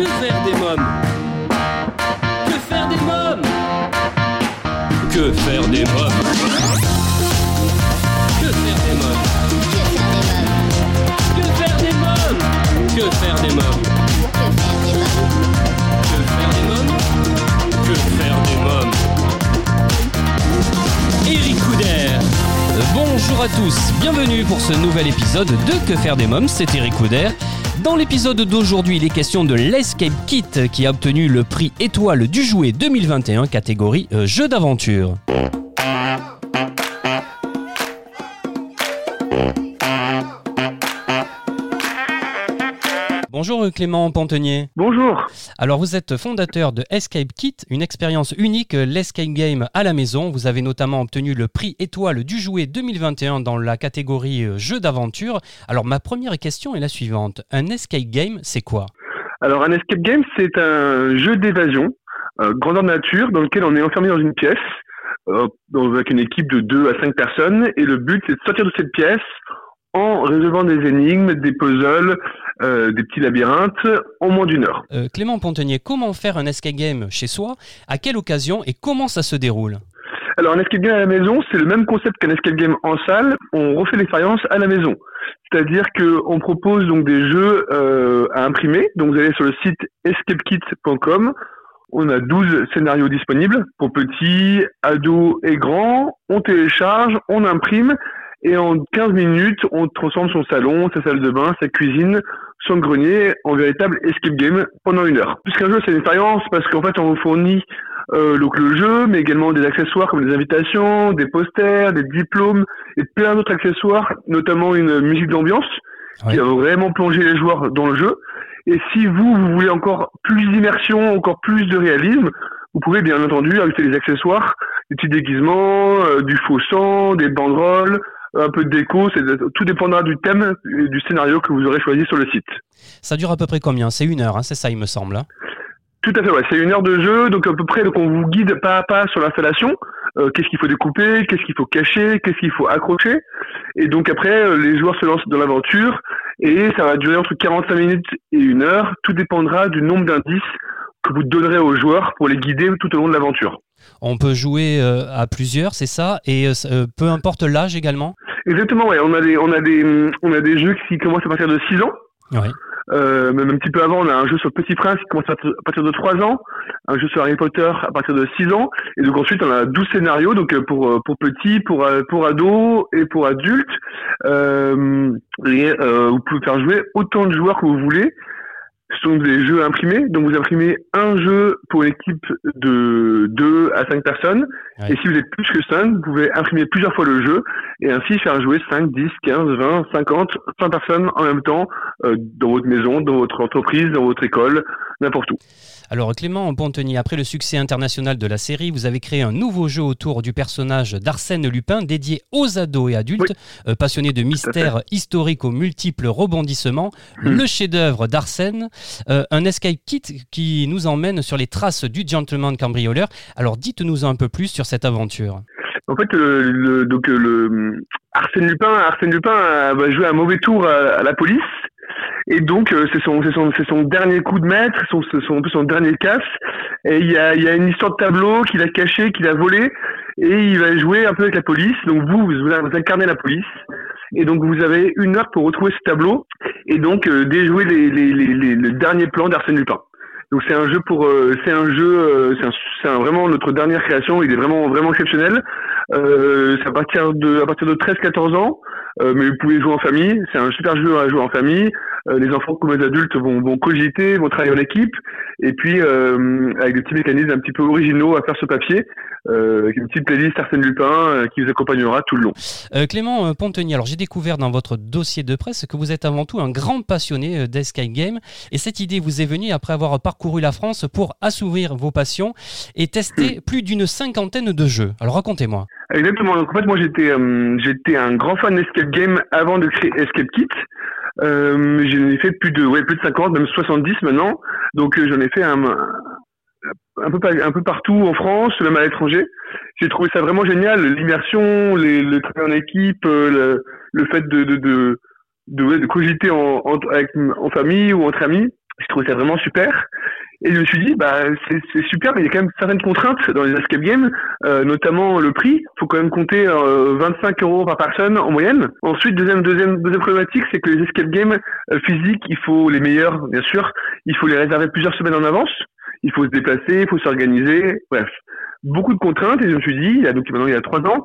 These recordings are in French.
Que faire des mômes Que faire des mômes Que faire des mômes Que faire des mômes Que faire des mômes Que faire des mômes Que faire des mômes Que faire des mômes Eric Couder. Bonjour à tous, bienvenue pour ce nouvel épisode de Que faire des mômes, c'est Eric Couder. Dans l'épisode d'aujourd'hui, il est question de l'Escape Kit qui a obtenu le prix étoile du jouet 2021 catégorie euh, jeu d'aventure. Bonjour euh, Clément Pantenier. Bonjour. Alors vous êtes fondateur de Escape Kit, une expérience unique, euh, l'escape game à la maison. Vous avez notamment obtenu le prix étoile du jouet 2021 dans la catégorie euh, jeu d'aventure. Alors ma première question est la suivante. Un escape game, c'est quoi? Alors un escape game, c'est un jeu d'évasion, euh, grandeur nature, dans lequel on est enfermé dans une pièce, euh, avec une équipe de 2 à 5 personnes, et le but c'est de sortir de cette pièce en résolvant des énigmes, des puzzles, euh, des petits labyrinthes, en moins d'une heure. Euh, Clément Pantenier, comment faire un escape game chez soi? À quelle occasion et comment ça se déroule? Alors un escape game à la maison, c'est le même concept qu'un escape game en salle, on refait l'expérience à la maison. C'est-à-dire que on propose donc des jeux euh, à imprimer. Donc vous allez sur le site escapekit.com. On a 12 scénarios disponibles pour petits, ados et grands. On télécharge, on imprime et en 15 minutes, on transforme son salon, sa salle de bain, sa cuisine, son grenier en véritable escape game pendant une heure. Puisqu'un jeu, c'est une expérience parce qu'en fait, on vous fournit euh, donc le jeu, mais également des accessoires comme des invitations, des posters, des diplômes et plein d'autres accessoires, notamment une musique d'ambiance Ouais. qui va vraiment plonger les joueurs dans le jeu. Et si vous, vous voulez encore plus d'immersion, encore plus de réalisme, vous pouvez bien entendu ajouter des accessoires, des petits déguisements, euh, du faux sang, des banderoles, un peu de déco, c'est tout dépendra du thème et du scénario que vous aurez choisi sur le site. Ça dure à peu près combien? C'est une heure, hein, c'est ça il me semble. hein Tout à fait, ouais. C'est une heure de jeu, donc à peu près, donc on vous guide pas à pas sur l'installation. Euh, qu'est-ce qu'il faut découper, qu'est-ce qu'il faut cacher, qu'est-ce qu'il faut accrocher. Et donc après, euh, les joueurs se lancent dans l'aventure et ça va durer entre 45 minutes et une heure. Tout dépendra du nombre d'indices que vous donnerez aux joueurs pour les guider tout au long de l'aventure. On peut jouer euh, à plusieurs, c'est ça? Et euh, euh, peu importe l'âge également? Exactement, ouais. On a des, on a des, on a des jeux qui commencent à partir de 6 ans. Euh, même un petit peu avant, on a un jeu sur Petit Prince qui commence à partir de 3 ans, un jeu sur Harry Potter à partir de 6 ans, et donc ensuite on a 12 scénarios, donc pour, pour petits, pour, pour ados et pour adultes. Euh, et, euh, vous pouvez faire jouer autant de joueurs que vous voulez. Ce sont des jeux imprimés, donc vous imprimez un jeu pour une équipe de 2 à 5 personnes, Ouais. et si vous êtes plus que 5, vous pouvez imprimer plusieurs fois le jeu, et ainsi faire jouer 5, 10, 15, 20, 50, 100 personnes en même temps euh, dans votre maison, dans votre entreprise, dans votre école, n'importe où. Alors Clément Pontenier, après le succès international de la série, vous avez créé un nouveau jeu autour du personnage d'Arsène Lupin dédié aux ados et adultes euh, passionnés de mystères historiques aux multiples rebondissements. Mhm. Le chef-d'œuvre d'Arsène, euh, un escape kit qui nous emmène sur les traces du gentleman cambrioleur. Alors dites-nous un peu plus sur cette aventure. En fait, le, le- donc euh, le Arsène Lupin, Arsène Lupin euh, va jouer un mauvais tour à, à la police, et donc euh, c'est son, son, son dernier coup de maître, son, son, son dernier casse. Et il y a, y a une histoire de tableau qu'il a caché, qu'il a volé, et il va jouer un peu avec la police. Donc vous, vous, incarnez la police, et donc vous avez une heure pour retrouver ce tableau, et donc euh, déjouer les, les, les, les, le dernier plan d'Arsène Lupin. Donc c'est un jeu pour, euh, c'est un jeu, euh, c'est vraiment notre dernière création. Il est vraiment vraiment exceptionnel. Euh, c'est à partir de à partir de 13-14 ans, euh, mais vous pouvez jouer en famille. C'est un super jeu à jouer en famille. Euh, les enfants comme les adultes vont, vont cogiter, vont travailler en équipe, et puis euh, avec des petits mécanismes un petit peu originaux à faire ce papier, euh, avec une petite playlist Arsène Lupin qui vous accompagnera tout le long. Euh, Clément Pontenier, alors j'ai découvert dans votre dossier de presse que vous êtes avant tout un grand passionné d'escape game et cette idée vous est venue après avoir parcouru la France pour assouvir vos passions et tester plus d'une cinquantaine de jeux. Alors racontez-moi. Exactement. Donc en fait, moi j'étais euh, j'étais un grand fan d'Escape Game avant de créer Escape Kit. Euh, j'en ai fait plus de ouais plus de 50, même 70 maintenant. Donc euh, j'en ai fait un, un peu un peu partout en France, même à l'étranger. J'ai trouvé ça vraiment génial, l'immersion, les, le travail en équipe, euh, le, fait de de de de, de cogiter en, avec, en famille ou entre amis. je trouvais ça vraiment super. Et je me suis dit, bah, c'est super, mais il y a quand même certaines contraintes dans les escape games, euh, notamment le prix. Il faut quand même compter euh, 25 euros par personne en moyenne. Ensuite, deuxième, deuxième, deuxième problématique, c'est que les escape games euh, physiques, il faut les meilleurs, bien sûr. Il faut les réserver plusieurs semaines en avance. Il faut se déplacer, il faut s'organiser. Bref, beaucoup de contraintes. Et je me suis dit, il y a, donc maintenant il y a trois ans,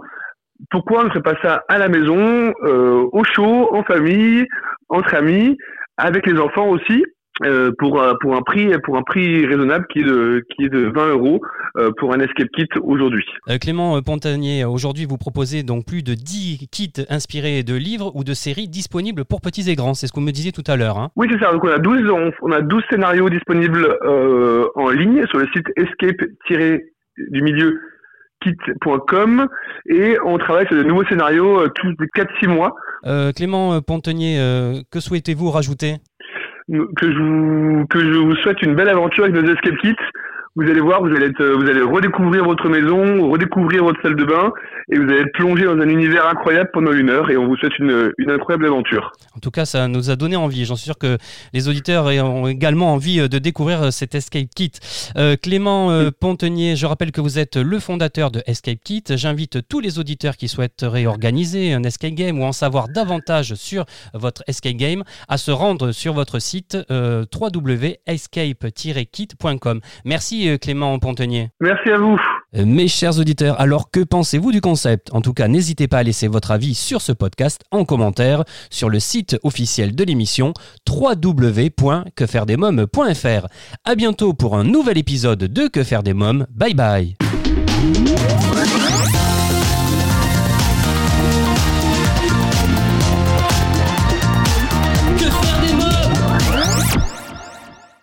pourquoi on ne ferait pas ça à la maison, euh, au chaud, en famille, entre amis, avec les enfants aussi? Euh, pour euh, pour un prix pour un prix raisonnable qui est de qui est de 20 euros euh, pour un escape kit aujourd'hui. Clément Pontanier, aujourd'hui vous proposez donc plus de 10 kits inspirés de livres ou de séries disponibles pour petits et grands. C'est ce que vous me disiez tout à l'heure. Hein. Oui c'est ça. Donc on a 12 on, a 12 scénarios disponibles en ligne sur le site escape du milieu kit.com et on travaille sur de nouveaux scénarios tous les 4-6 mois. Clément Pontanier, que souhaitez-vous rajouter? Que je vous que je vous souhaite une belle aventure avec nos escape kits vous allez voir, vous allez, être, vous allez redécouvrir votre maison, redécouvrir votre salle de bain, et vous allez être plongé dans un univers incroyable pendant une heure, et on vous souhaite une, une incroyable aventure. En tout cas, ça nous a donné envie. J'en suis sûr que les auditeurs ont également envie de découvrir cet Escape Kit. Euh, Clément euh, Pontenier, je rappelle que vous êtes le fondateur de Escape Kit. J'invite tous les auditeurs qui souhaiteraient organiser un Escape Game ou en savoir davantage sur votre Escape Game à se rendre sur votre site euh, www.escape-kit.com. Merci euh, Clément Pontenier. Merci à vous. Euh, mes chers auditeurs, alors que pensez-vous du concept? En tout cas, n'hésitez pas à laisser votre avis sur ce podcast en commentaire sur le site officiel de l'émission www.quefairedesmoms.fr. À bientôt pour un nouvel épisode de Que faire des mômes. Bye bye.